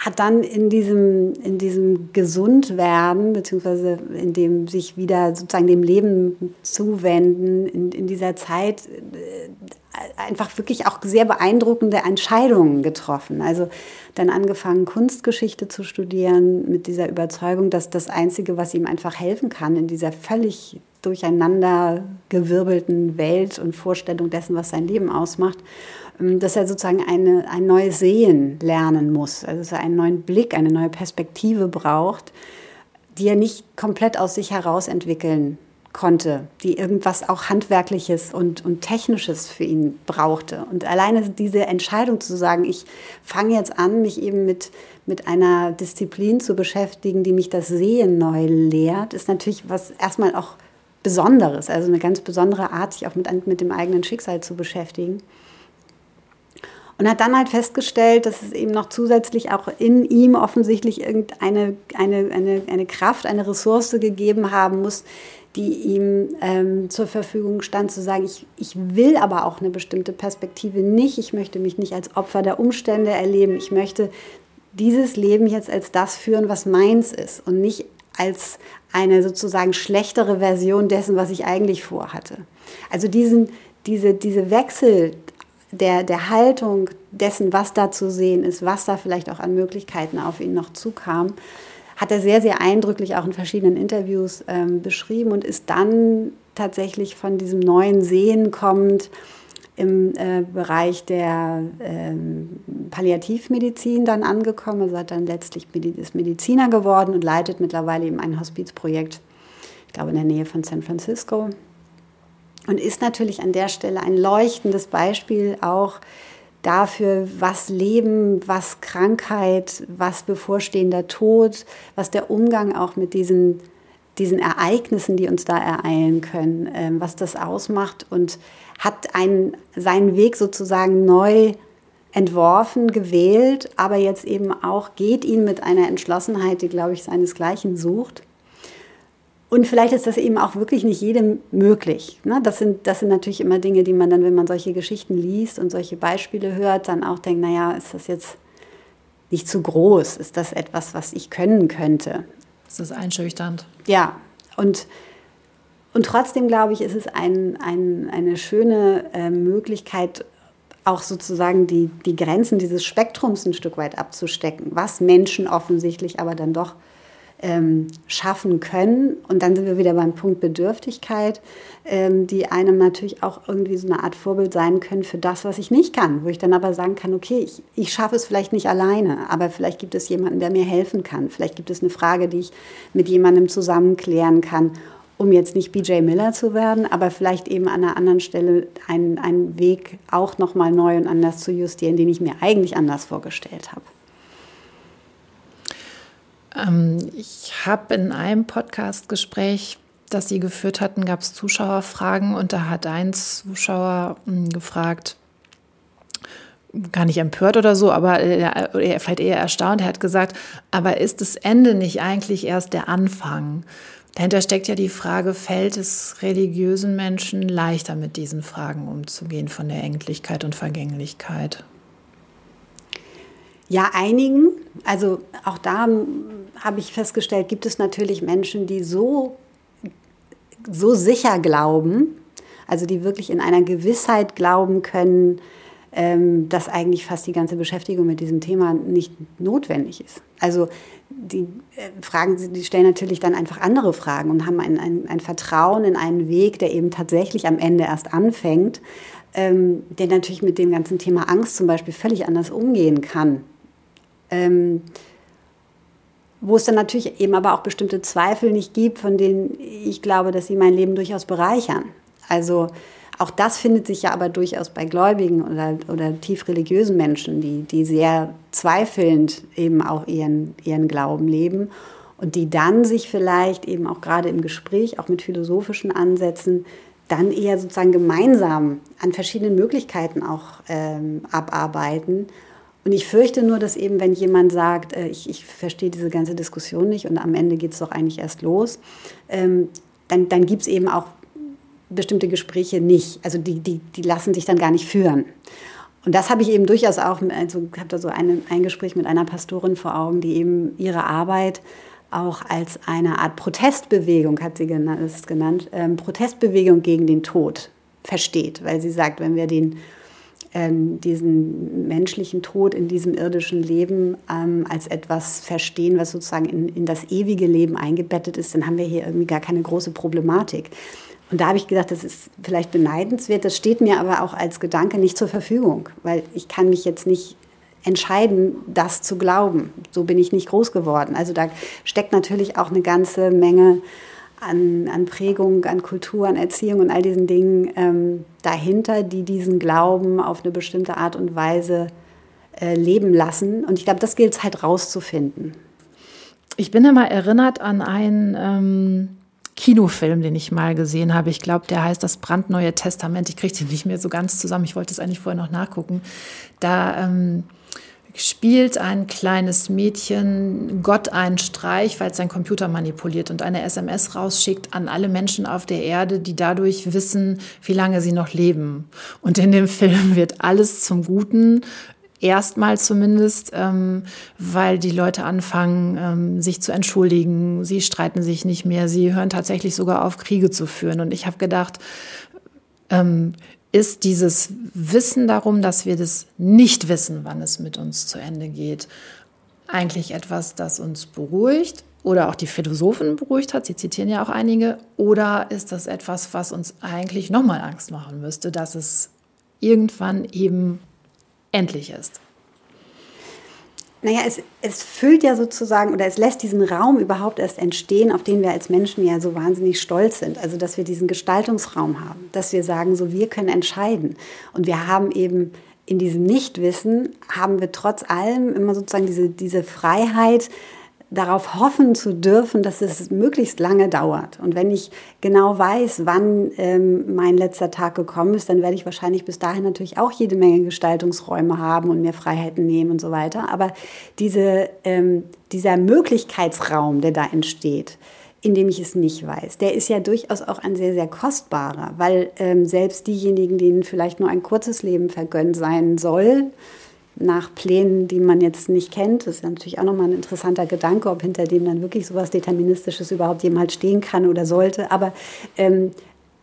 hat dann in diesem, in diesem Gesundwerden, beziehungsweise in dem sich wieder sozusagen dem Leben zuwenden, in, in dieser Zeit äh, einfach wirklich auch sehr beeindruckende Entscheidungen getroffen. Also dann angefangen, Kunstgeschichte zu studieren mit dieser Überzeugung, dass das Einzige, was ihm einfach helfen kann in dieser völlig durcheinander gewirbelten Welt und Vorstellung dessen, was sein Leben ausmacht, dass er sozusagen eine, ein neues Sehen lernen muss, also dass er einen neuen Blick, eine neue Perspektive braucht, die er nicht komplett aus sich heraus entwickeln konnte, die irgendwas auch Handwerkliches und, und Technisches für ihn brauchte. Und alleine diese Entscheidung zu sagen, ich fange jetzt an, mich eben mit, mit einer Disziplin zu beschäftigen, die mich das Sehen neu lehrt, ist natürlich was erstmal auch Besonderes, also eine ganz besondere Art, sich auch mit, mit dem eigenen Schicksal zu beschäftigen. Und hat dann halt festgestellt, dass es eben noch zusätzlich auch in ihm offensichtlich irgendeine eine, eine, eine Kraft, eine Ressource gegeben haben muss, die ihm ähm, zur Verfügung stand, zu sagen, ich, ich will aber auch eine bestimmte Perspektive nicht, ich möchte mich nicht als Opfer der Umstände erleben, ich möchte dieses Leben jetzt als das führen, was meins ist und nicht als eine sozusagen schlechtere Version dessen, was ich eigentlich vorhatte. Also diesen, diese, diese Wechsel der, der Haltung dessen, was da zu sehen ist, was da vielleicht auch an Möglichkeiten auf ihn noch zukam, hat er sehr, sehr eindrücklich auch in verschiedenen Interviews ähm, beschrieben und ist dann tatsächlich von diesem neuen Sehen kommend im äh, Bereich der ähm, Palliativmedizin dann angekommen. Also hat dann letztlich ist Mediziner geworden und leitet mittlerweile eben ein Hospizprojekt, ich glaube in der Nähe von San Francisco und ist natürlich an der Stelle ein leuchtendes Beispiel auch dafür, was Leben, was Krankheit, was bevorstehender Tod, was der Umgang auch mit diesen, diesen Ereignissen, die uns da ereilen können, äh, was das ausmacht und hat einen, seinen Weg sozusagen neu entworfen, gewählt, aber jetzt eben auch geht ihn mit einer Entschlossenheit, die, glaube ich, seinesgleichen sucht. Und vielleicht ist das eben auch wirklich nicht jedem möglich. Ne? Das, sind, das sind natürlich immer Dinge, die man dann, wenn man solche Geschichten liest und solche Beispiele hört, dann auch denkt, naja, ist das jetzt nicht zu groß? Ist das etwas, was ich können könnte? Ist das einschüchternd? Ja, und, und trotzdem glaube ich, ist es ein, ein, eine schöne äh, Möglichkeit, auch sozusagen die, die Grenzen dieses Spektrums ein Stück weit abzustecken, was Menschen offensichtlich aber dann doch ähm, schaffen können. Und dann sind wir wieder beim Punkt Bedürftigkeit, ähm, die einem natürlich auch irgendwie so eine Art Vorbild sein können für das, was ich nicht kann. Wo ich dann aber sagen kann, okay, ich, ich schaffe es vielleicht nicht alleine, aber vielleicht gibt es jemanden, der mir helfen kann. Vielleicht gibt es eine Frage, die ich mit jemandem zusammen klären kann. um jetzt nicht BJ Miller zu werden, aber vielleicht eben an einer anderen Stelle einen, einen Weg auch nochmal neu und anders zu justieren, den ich mir eigentlich anders vorgestellt habe. Ähm, ich habe in einem Podcast-Gespräch, das Sie geführt hatten, gab es Zuschauerfragen und da hat ein Zuschauer hm, gefragt, gar nicht empört oder so, aber er, vielleicht eher erstaunt. Er hat gesagt, aber ist das Ende nicht eigentlich erst der Anfang? Dahinter steckt ja die Frage, fällt es religiösen Menschen leichter, mit diesen Fragen umzugehen von der Endlichkeit und Vergänglichkeit? Ja, einigen. Also auch da habe ich festgestellt, gibt es natürlich Menschen, die so, so sicher glauben, also die wirklich in einer Gewissheit glauben können, ähm, dass eigentlich fast die ganze Beschäftigung mit diesem Thema nicht notwendig ist. Also die äh, Fragen, die stellen natürlich dann einfach andere Fragen und haben ein, ein, ein Vertrauen in einen Weg, der eben tatsächlich am Ende erst anfängt, ähm, der natürlich mit dem ganzen Thema Angst zum Beispiel völlig anders umgehen kann. Ähm, wo es dann natürlich eben aber auch bestimmte Zweifel nicht gibt, von denen ich glaube, dass sie mein Leben durchaus bereichern. Also auch das findet sich ja aber durchaus bei Gläubigen oder, oder tief religiösen Menschen, die, die sehr zweifelnd eben auch ihren, ihren Glauben leben und die dann sich vielleicht eben auch gerade im Gespräch, auch mit philosophischen Ansätzen, dann eher sozusagen gemeinsam an verschiedenen Möglichkeiten auch ähm, abarbeiten. Und ich fürchte nur, dass eben, wenn jemand sagt, äh, ich, ich verstehe diese ganze Diskussion nicht und am Ende geht es doch eigentlich erst los, ähm, dann, dann gibt es eben auch bestimmte Gespräche nicht. Also die, die, die lassen sich dann gar nicht führen. Und das habe ich eben durchaus auch, also ich habe da so eine, ein Gespräch mit einer Pastorin vor Augen, die eben ihre Arbeit auch als eine Art Protestbewegung, hat sie ist genannt ähm, Protestbewegung gegen den Tod versteht, weil sie sagt, wenn wir den, ähm, diesen menschlichen Tod in diesem irdischen Leben ähm, als etwas verstehen, was sozusagen in, in das ewige Leben eingebettet ist, dann haben wir hier irgendwie gar keine große Problematik. Und da habe ich gedacht, das ist vielleicht beneidenswert. Das steht mir aber auch als Gedanke nicht zur Verfügung, weil ich kann mich jetzt nicht entscheiden, das zu glauben. So bin ich nicht groß geworden. Also da steckt natürlich auch eine ganze Menge an, an Prägung, an Kultur, an Erziehung und all diesen Dingen ähm, dahinter, die diesen Glauben auf eine bestimmte Art und Weise äh, leben lassen. Und ich glaube, das gilt es halt rauszufinden. Ich bin immer erinnert an einen ähm, Kinofilm, den ich mal gesehen habe. Ich glaube, der heißt das brandneue Testament. Ich kriege den nicht mehr so ganz zusammen. Ich wollte es eigentlich vorher noch nachgucken. Da ähm, spielt ein kleines Mädchen Gott einen Streich, weil es sein Computer manipuliert und eine SMS rausschickt an alle Menschen auf der Erde, die dadurch wissen, wie lange sie noch leben. Und in dem Film wird alles zum Guten Erstmal zumindest, ähm, weil die Leute anfangen, ähm, sich zu entschuldigen. Sie streiten sich nicht mehr. Sie hören tatsächlich sogar auf, Kriege zu führen. Und ich habe gedacht, ähm, ist dieses Wissen darum, dass wir das nicht wissen, wann es mit uns zu Ende geht, eigentlich etwas, das uns beruhigt oder auch die Philosophen beruhigt hat? Sie zitieren ja auch einige. Oder ist das etwas, was uns eigentlich nochmal Angst machen müsste, dass es irgendwann eben endlich ist? Naja, es, es füllt ja sozusagen oder es lässt diesen Raum überhaupt erst entstehen, auf den wir als Menschen ja so wahnsinnig stolz sind. Also, dass wir diesen Gestaltungsraum haben, dass wir sagen, so wir können entscheiden. Und wir haben eben in diesem Nichtwissen, haben wir trotz allem immer sozusagen diese, diese Freiheit, darauf hoffen zu dürfen, dass es möglichst lange dauert. Und wenn ich genau weiß, wann ähm, mein letzter Tag gekommen ist, dann werde ich wahrscheinlich bis dahin natürlich auch jede Menge Gestaltungsräume haben und mir Freiheiten nehmen und so weiter. Aber diese, ähm, dieser Möglichkeitsraum, der da entsteht, in dem ich es nicht weiß, der ist ja durchaus auch ein sehr, sehr kostbarer, weil ähm, selbst diejenigen, denen vielleicht nur ein kurzes Leben vergönnt sein soll, nach Plänen, die man jetzt nicht kennt. Das ist natürlich auch nochmal ein interessanter Gedanke, ob hinter dem dann wirklich sowas Deterministisches überhaupt jemals stehen kann oder sollte. Aber ähm,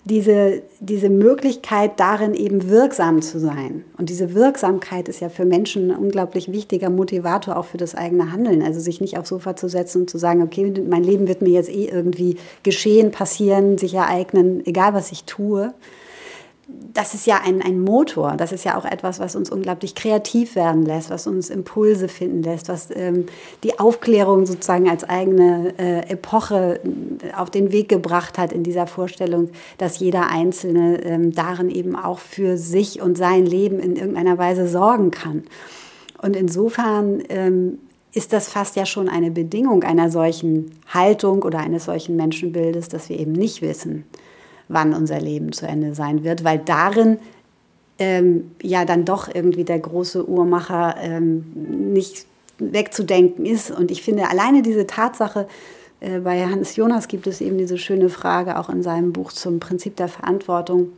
diese, diese Möglichkeit darin eben wirksam zu sein. Und diese Wirksamkeit ist ja für Menschen ein unglaublich wichtiger Motivator auch für das eigene Handeln. Also sich nicht aufs Sofa zu setzen und zu sagen, okay, mein Leben wird mir jetzt eh irgendwie geschehen, passieren, sich ereignen, egal was ich tue das ist ja ein, ein Motor, das ist ja auch etwas, was uns unglaublich kreativ werden lässt, was uns Impulse finden lässt, was ähm, die Aufklärung sozusagen als eigene äh, Epoche äh, auf den Weg gebracht hat in dieser Vorstellung, dass jeder Einzelne ähm, darin eben auch für sich und sein Leben in irgendeiner Weise sorgen kann. Und insofern ähm, ist das fast ja schon eine Bedingung einer solchen Haltung oder eines solchen Menschenbildes, dass wir eben nicht wissen, wann unser Leben zu Ende sein wird, weil darin ähm, ja dann doch irgendwie der große Uhrmacher ähm, nicht wegzudenken ist. Und ich finde alleine diese Tatsache, äh, bei Hans Jonas gibt es eben diese schöne Frage auch in seinem Buch zum Prinzip der Verantwortung,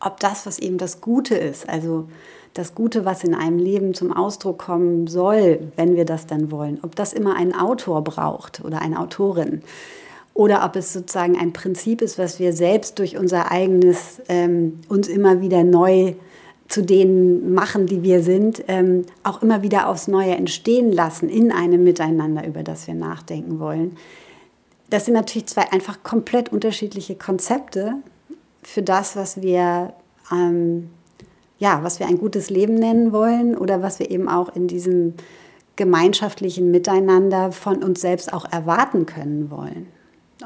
ob das, was eben das Gute ist, also das Gute, was in einem Leben zum Ausdruck kommen soll, wenn wir das dann wollen, ob das immer einen Autor braucht oder eine Autorin oder ob es sozusagen ein Prinzip ist, was wir selbst durch unser eigenes ähm, uns immer wieder neu zu denen machen, die wir sind, ähm, auch immer wieder aufs Neue entstehen lassen in einem Miteinander, über das wir nachdenken wollen. Das sind natürlich zwei einfach komplett unterschiedliche Konzepte für das, was wir, ähm, ja, was wir ein gutes Leben nennen wollen oder was wir eben auch in diesem gemeinschaftlichen Miteinander von uns selbst auch erwarten können wollen.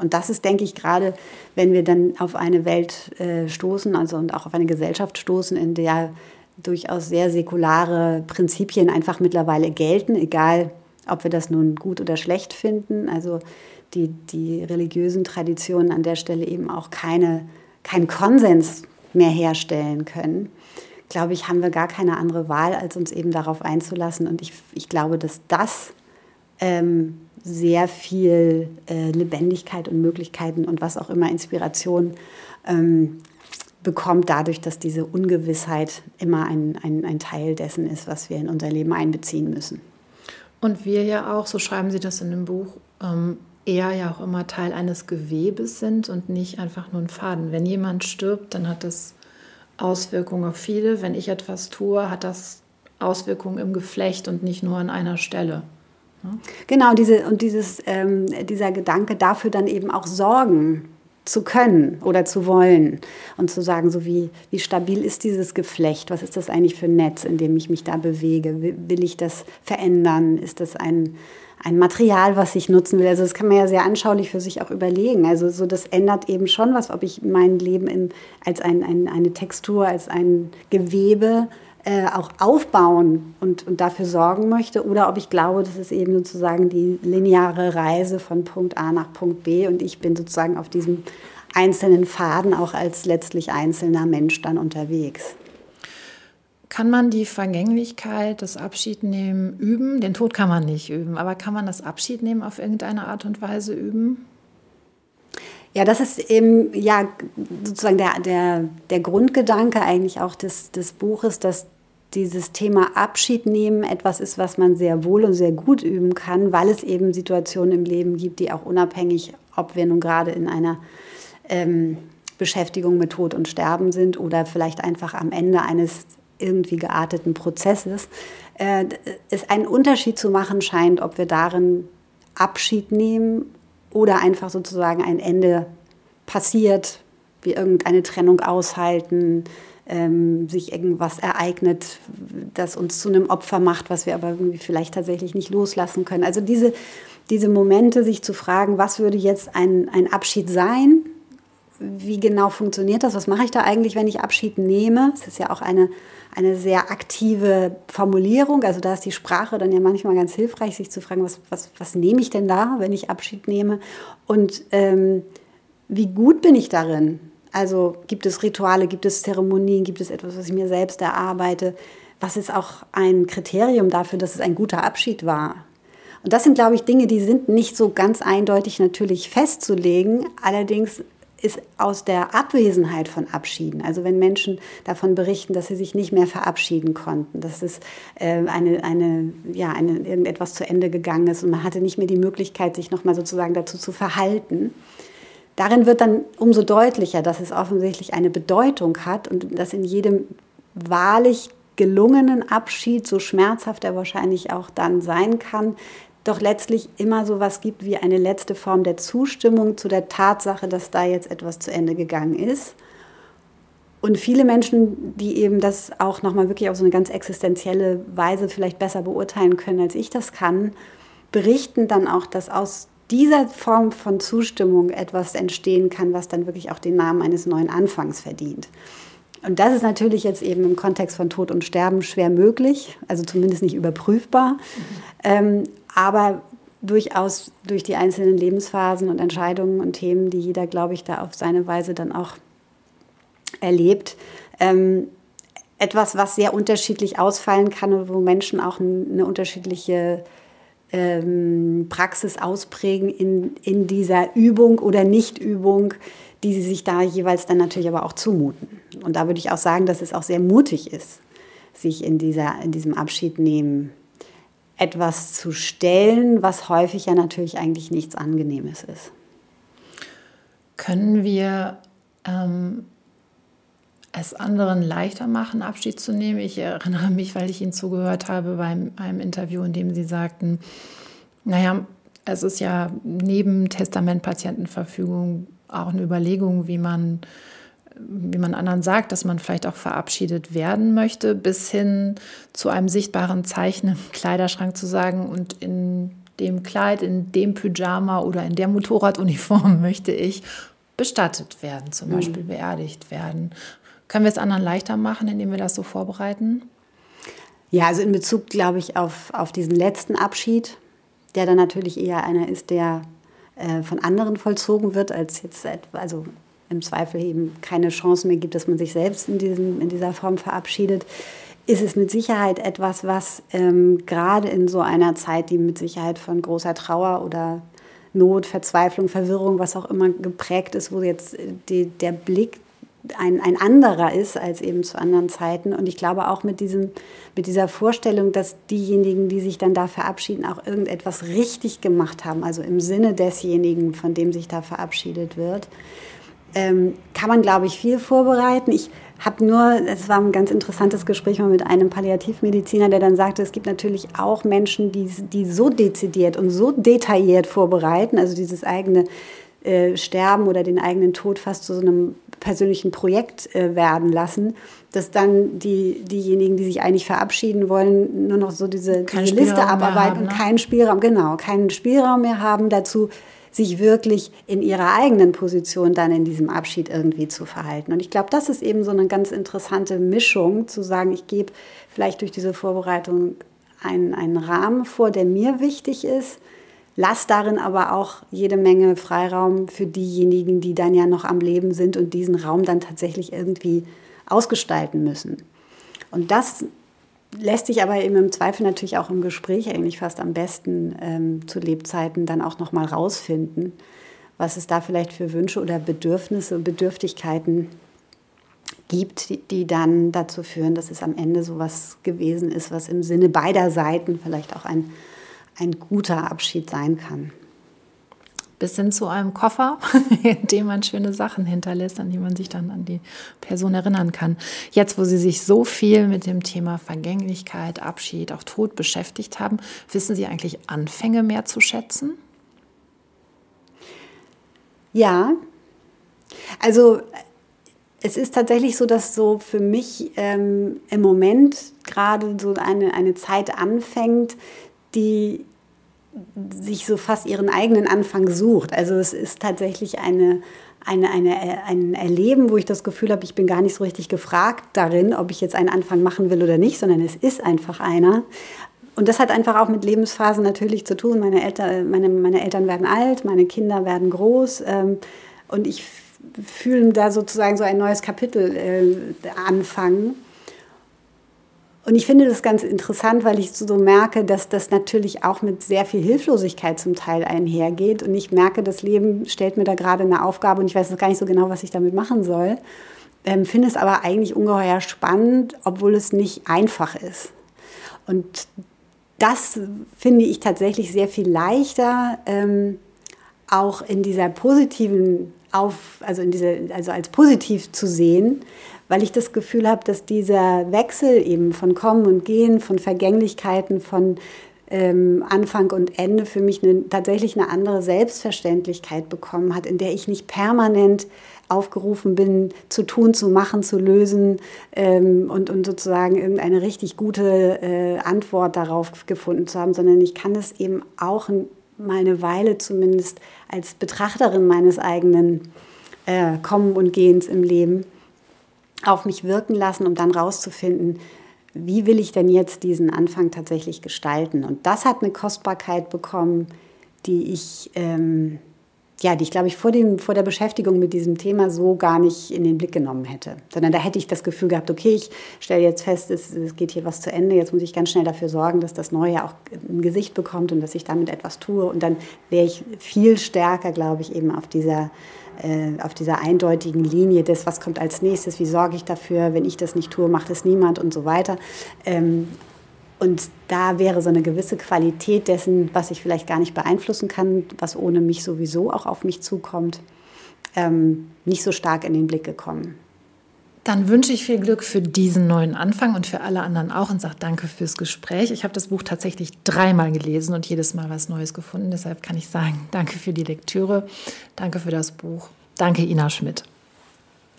Und das ist, denke ich, gerade, wenn wir dann auf eine Welt äh, stoßen, also und auch auf eine Gesellschaft stoßen, in der durchaus sehr säkulare Prinzipien einfach mittlerweile gelten, egal ob wir das nun gut oder schlecht finden. Also die, die religiösen Traditionen an der Stelle eben auch keine, keinen Konsens mehr herstellen können, glaube ich, haben wir gar keine andere Wahl, als uns eben darauf einzulassen. Und ich, ich glaube, dass das ähm, sehr viel äh, Lebendigkeit und Möglichkeiten und was auch immer Inspiration ähm, bekommt, dadurch, dass diese Ungewissheit immer ein, ein, ein Teil dessen ist, was wir in unser Leben einbeziehen müssen. Und wir ja auch, so schreiben Sie das in dem Buch, ähm, eher ja auch immer Teil eines Gewebes sind und nicht einfach nur ein Faden. Wenn jemand stirbt, dann hat das Auswirkungen auf viele. Wenn ich etwas tue, hat das Auswirkungen im Geflecht und nicht nur an einer Stelle. Genau, diese, und dieses, ähm, dieser Gedanke dafür dann eben auch sorgen zu können oder zu wollen und zu sagen, so wie, wie stabil ist dieses Geflecht, was ist das eigentlich für ein Netz, in dem ich mich da bewege, will ich das verändern, ist das ein, ein Material, was ich nutzen will. Also das kann man ja sehr anschaulich für sich auch überlegen. Also so das ändert eben schon was, ob ich mein Leben im, als ein, ein, eine Textur, als ein Gewebe äh, auch aufbauen und, und dafür sorgen möchte oder ob ich glaube, das ist eben sozusagen die lineare Reise von Punkt A nach Punkt B und ich bin sozusagen auf diesem einzelnen Faden auch als letztlich einzelner Mensch dann unterwegs. Kann man die Vergänglichkeit, das Abschiednehmen üben? Den Tod kann man nicht üben, aber kann man das Abschiednehmen auf irgendeine Art und Weise üben? Ja, das ist eben ja sozusagen der, der, der Grundgedanke eigentlich auch des, des Buches, dass dieses Thema Abschied nehmen etwas ist, was man sehr wohl und sehr gut üben kann, weil es eben Situationen im Leben gibt, die auch unabhängig, ob wir nun gerade in einer ähm, Beschäftigung mit Tod und Sterben sind oder vielleicht einfach am Ende eines irgendwie gearteten Prozesses, äh, es einen Unterschied zu machen scheint, ob wir darin Abschied nehmen oder einfach sozusagen ein Ende passiert, wie irgendeine Trennung aushalten, ähm, sich irgendwas ereignet, das uns zu einem Opfer macht, was wir aber irgendwie vielleicht tatsächlich nicht loslassen können. Also diese, diese Momente, sich zu fragen, was würde jetzt ein, ein Abschied sein? Wie genau funktioniert das? Was mache ich da eigentlich, wenn ich Abschied nehme? Es ist ja auch eine eine sehr aktive Formulierung. Also da ist die Sprache dann ja manchmal ganz hilfreich, sich zu fragen, was, was, was nehme ich denn da, wenn ich Abschied nehme? Und ähm, wie gut bin ich darin? Also gibt es Rituale, gibt es Zeremonien, gibt es etwas, was ich mir selbst erarbeite? Was ist auch ein Kriterium dafür, dass es ein guter Abschied war? Und das sind, glaube ich, Dinge, die sind nicht so ganz eindeutig natürlich festzulegen. Allerdings ist aus der Abwesenheit von Abschieden. Also wenn Menschen davon berichten, dass sie sich nicht mehr verabschieden konnten, dass es äh, eine, eine, ja, eine, irgendetwas zu Ende gegangen ist und man hatte nicht mehr die Möglichkeit, sich nochmal sozusagen dazu zu verhalten. Darin wird dann umso deutlicher, dass es offensichtlich eine Bedeutung hat und dass in jedem wahrlich gelungenen Abschied, so schmerzhaft er wahrscheinlich auch dann sein kann, doch letztlich immer so was gibt wie eine letzte Form der Zustimmung zu der Tatsache, dass da jetzt etwas zu Ende gegangen ist. und viele Menschen, die eben das auch nochmal wirklich auf so eine ganz existenzielle Weise vielleicht besser beurteilen können, als ich das kann, berichten dann auch, dass aus dieser Form von Zustimmung etwas entstehen kann, was dann wirklich auch den Namen eines neuen Anfangs verdient. Und das ist natürlich jetzt eben im Kontext von Tod und Sterben schwer möglich, also zumindest nicht überprüfbar, mhm. ähm, aber durchaus durch die einzelnen Lebensphasen und Entscheidungen und Themen, die jeder, glaube ich, da auf seine Weise dann auch erlebt. Ähm, etwas, was sehr unterschiedlich ausfallen kann und wo Menschen auch eine unterschiedliche ähm, Praxis ausprägen in, in dieser Übung oder Nichtübung, die sie sich da jeweils dann natürlich aber auch zumuten. Und da würde ich auch sagen, dass es auch sehr mutig ist, sich in, dieser, in diesem Abschied nehmen etwas zu stellen, was häufig ja natürlich eigentlich nichts Angenehmes ist. Können wir ähm, es anderen leichter machen, Abschied zu nehmen? Ich erinnere mich, weil ich Ihnen zugehört habe beim einem Interview, in dem Sie sagten, naja, es ist ja neben Testamentpatientenverfügung auch eine Überlegung, wie man wie man anderen sagt, dass man vielleicht auch verabschiedet werden möchte, bis hin zu einem sichtbaren Zeichen im Kleiderschrank zu sagen und in dem Kleid, in dem Pyjama oder in der Motorraduniform möchte ich bestattet werden, zum mhm. Beispiel beerdigt werden. Können wir es anderen leichter machen, indem wir das so vorbereiten? Ja, also in Bezug, glaube ich, auf, auf diesen letzten Abschied, der dann natürlich eher einer ist, der äh, von anderen vollzogen wird, als jetzt, also im Zweifel eben keine Chance mehr gibt, dass man sich selbst in, diesem, in dieser Form verabschiedet, ist es mit Sicherheit etwas, was ähm, gerade in so einer Zeit, die mit Sicherheit von großer Trauer oder Not, Verzweiflung, Verwirrung, was auch immer geprägt ist, wo jetzt die, der Blick ein, ein anderer ist als eben zu anderen Zeiten. Und ich glaube auch mit, diesem, mit dieser Vorstellung, dass diejenigen, die sich dann da verabschieden, auch irgendetwas richtig gemacht haben, also im Sinne desjenigen, von dem sich da verabschiedet wird, ähm, kann man, glaube ich, viel vorbereiten. Ich habe nur, es war ein ganz interessantes Gespräch mal mit einem Palliativmediziner, der dann sagte, es gibt natürlich auch Menschen, die, die so dezidiert und so detailliert vorbereiten, also dieses eigene äh, Sterben oder den eigenen Tod fast zu so einem persönlichen Projekt äh, werden lassen, dass dann die, diejenigen, die sich eigentlich verabschieden wollen, nur noch so diese, diese Liste abarbeiten haben, ne? und keinen Spielraum, genau, keinen Spielraum mehr haben dazu, sich wirklich in ihrer eigenen Position dann in diesem Abschied irgendwie zu verhalten. Und ich glaube, das ist eben so eine ganz interessante Mischung, zu sagen, ich gebe vielleicht durch diese Vorbereitung einen, einen Rahmen vor, der mir wichtig ist, lass darin aber auch jede Menge Freiraum für diejenigen, die dann ja noch am Leben sind und diesen Raum dann tatsächlich irgendwie ausgestalten müssen. Und das lässt sich aber eben im Zweifel natürlich auch im Gespräch eigentlich fast am besten ähm, zu Lebzeiten dann auch nochmal rausfinden, was es da vielleicht für Wünsche oder Bedürfnisse und Bedürftigkeiten gibt, die, die dann dazu führen, dass es am Ende so was gewesen ist, was im Sinne beider Seiten vielleicht auch ein, ein guter Abschied sein kann bis hin zu einem Koffer, in dem man schöne Sachen hinterlässt, an die man sich dann an die Person erinnern kann. Jetzt, wo Sie sich so viel mit dem Thema Vergänglichkeit, Abschied, auch Tod beschäftigt haben, wissen Sie eigentlich Anfänge mehr zu schätzen? Ja, also es ist tatsächlich so, dass so für mich ähm, im Moment gerade so eine, eine Zeit anfängt, die sich so fast ihren eigenen Anfang sucht. Also es ist tatsächlich eine, eine, eine, ein Erleben, wo ich das Gefühl habe, ich bin gar nicht so richtig gefragt darin, ob ich jetzt einen Anfang machen will oder nicht, sondern es ist einfach einer. Und das hat einfach auch mit Lebensphasen natürlich zu tun. Meine Eltern, meine, meine Eltern werden alt, meine Kinder werden groß ähm, und ich fühle da sozusagen so ein neues Kapitel äh, anfangen. Und ich finde das ganz interessant, weil ich so merke, dass das natürlich auch mit sehr viel Hilflosigkeit zum Teil einhergeht. Und ich merke, das Leben stellt mir da gerade eine Aufgabe und ich weiß gar nicht so genau, was ich damit machen soll. Ähm, finde es aber eigentlich ungeheuer spannend, obwohl es nicht einfach ist. Und das finde ich tatsächlich sehr viel leichter, ähm, auch in dieser positiven auf, also in diese, also als positiv zu sehen, weil ich das Gefühl habe, dass dieser Wechsel eben von Kommen und Gehen, von Vergänglichkeiten, von ähm, Anfang und Ende für mich eine, tatsächlich eine andere Selbstverständlichkeit bekommen hat, in der ich nicht permanent aufgerufen bin, zu tun, zu machen, zu lösen ähm, und, und sozusagen irgendeine richtig gute äh, Antwort darauf gefunden zu haben, sondern ich kann es eben auch mal eine Weile zumindest als Betrachterin meines eigenen äh, Kommen und Gehens im Leben auf mich wirken lassen, um dann rauszufinden, wie will ich denn jetzt diesen Anfang tatsächlich gestalten? Und das hat eine Kostbarkeit bekommen, die ich, ähm, ja, die ich glaube ich vor, dem, vor der Beschäftigung mit diesem Thema so gar nicht in den Blick genommen hätte. Sondern da hätte ich das Gefühl gehabt, okay, ich stelle jetzt fest, es, es geht hier was zu Ende, jetzt muss ich ganz schnell dafür sorgen, dass das Neue auch ein Gesicht bekommt und dass ich damit etwas tue. Und dann wäre ich viel stärker, glaube ich, eben auf dieser äh, auf dieser eindeutigen Linie des, was kommt als nächstes, wie sorge ich dafür, wenn ich das nicht tue, macht es niemand und so weiter. Ähm, und da wäre so eine gewisse Qualität dessen, was ich vielleicht gar nicht beeinflussen kann, was ohne mich sowieso auch auf mich zukommt, ähm, nicht so stark in den Blick gekommen. Dann wünsche ich viel Glück für diesen neuen Anfang und für alle anderen auch und sage danke fürs Gespräch. Ich habe das Buch tatsächlich dreimal gelesen und jedes Mal was Neues gefunden. Deshalb kann ich sagen, danke für die Lektüre, danke für das Buch. Danke, Ina Schmidt.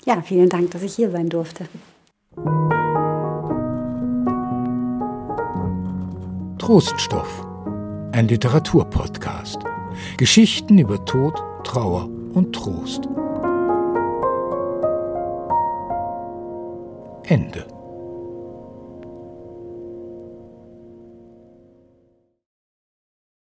Ja, vielen Dank, dass ich hier sein durfte. Troststoff, ein Literaturpodcast. Geschichten über Tod, Trauer und Trost. Ende.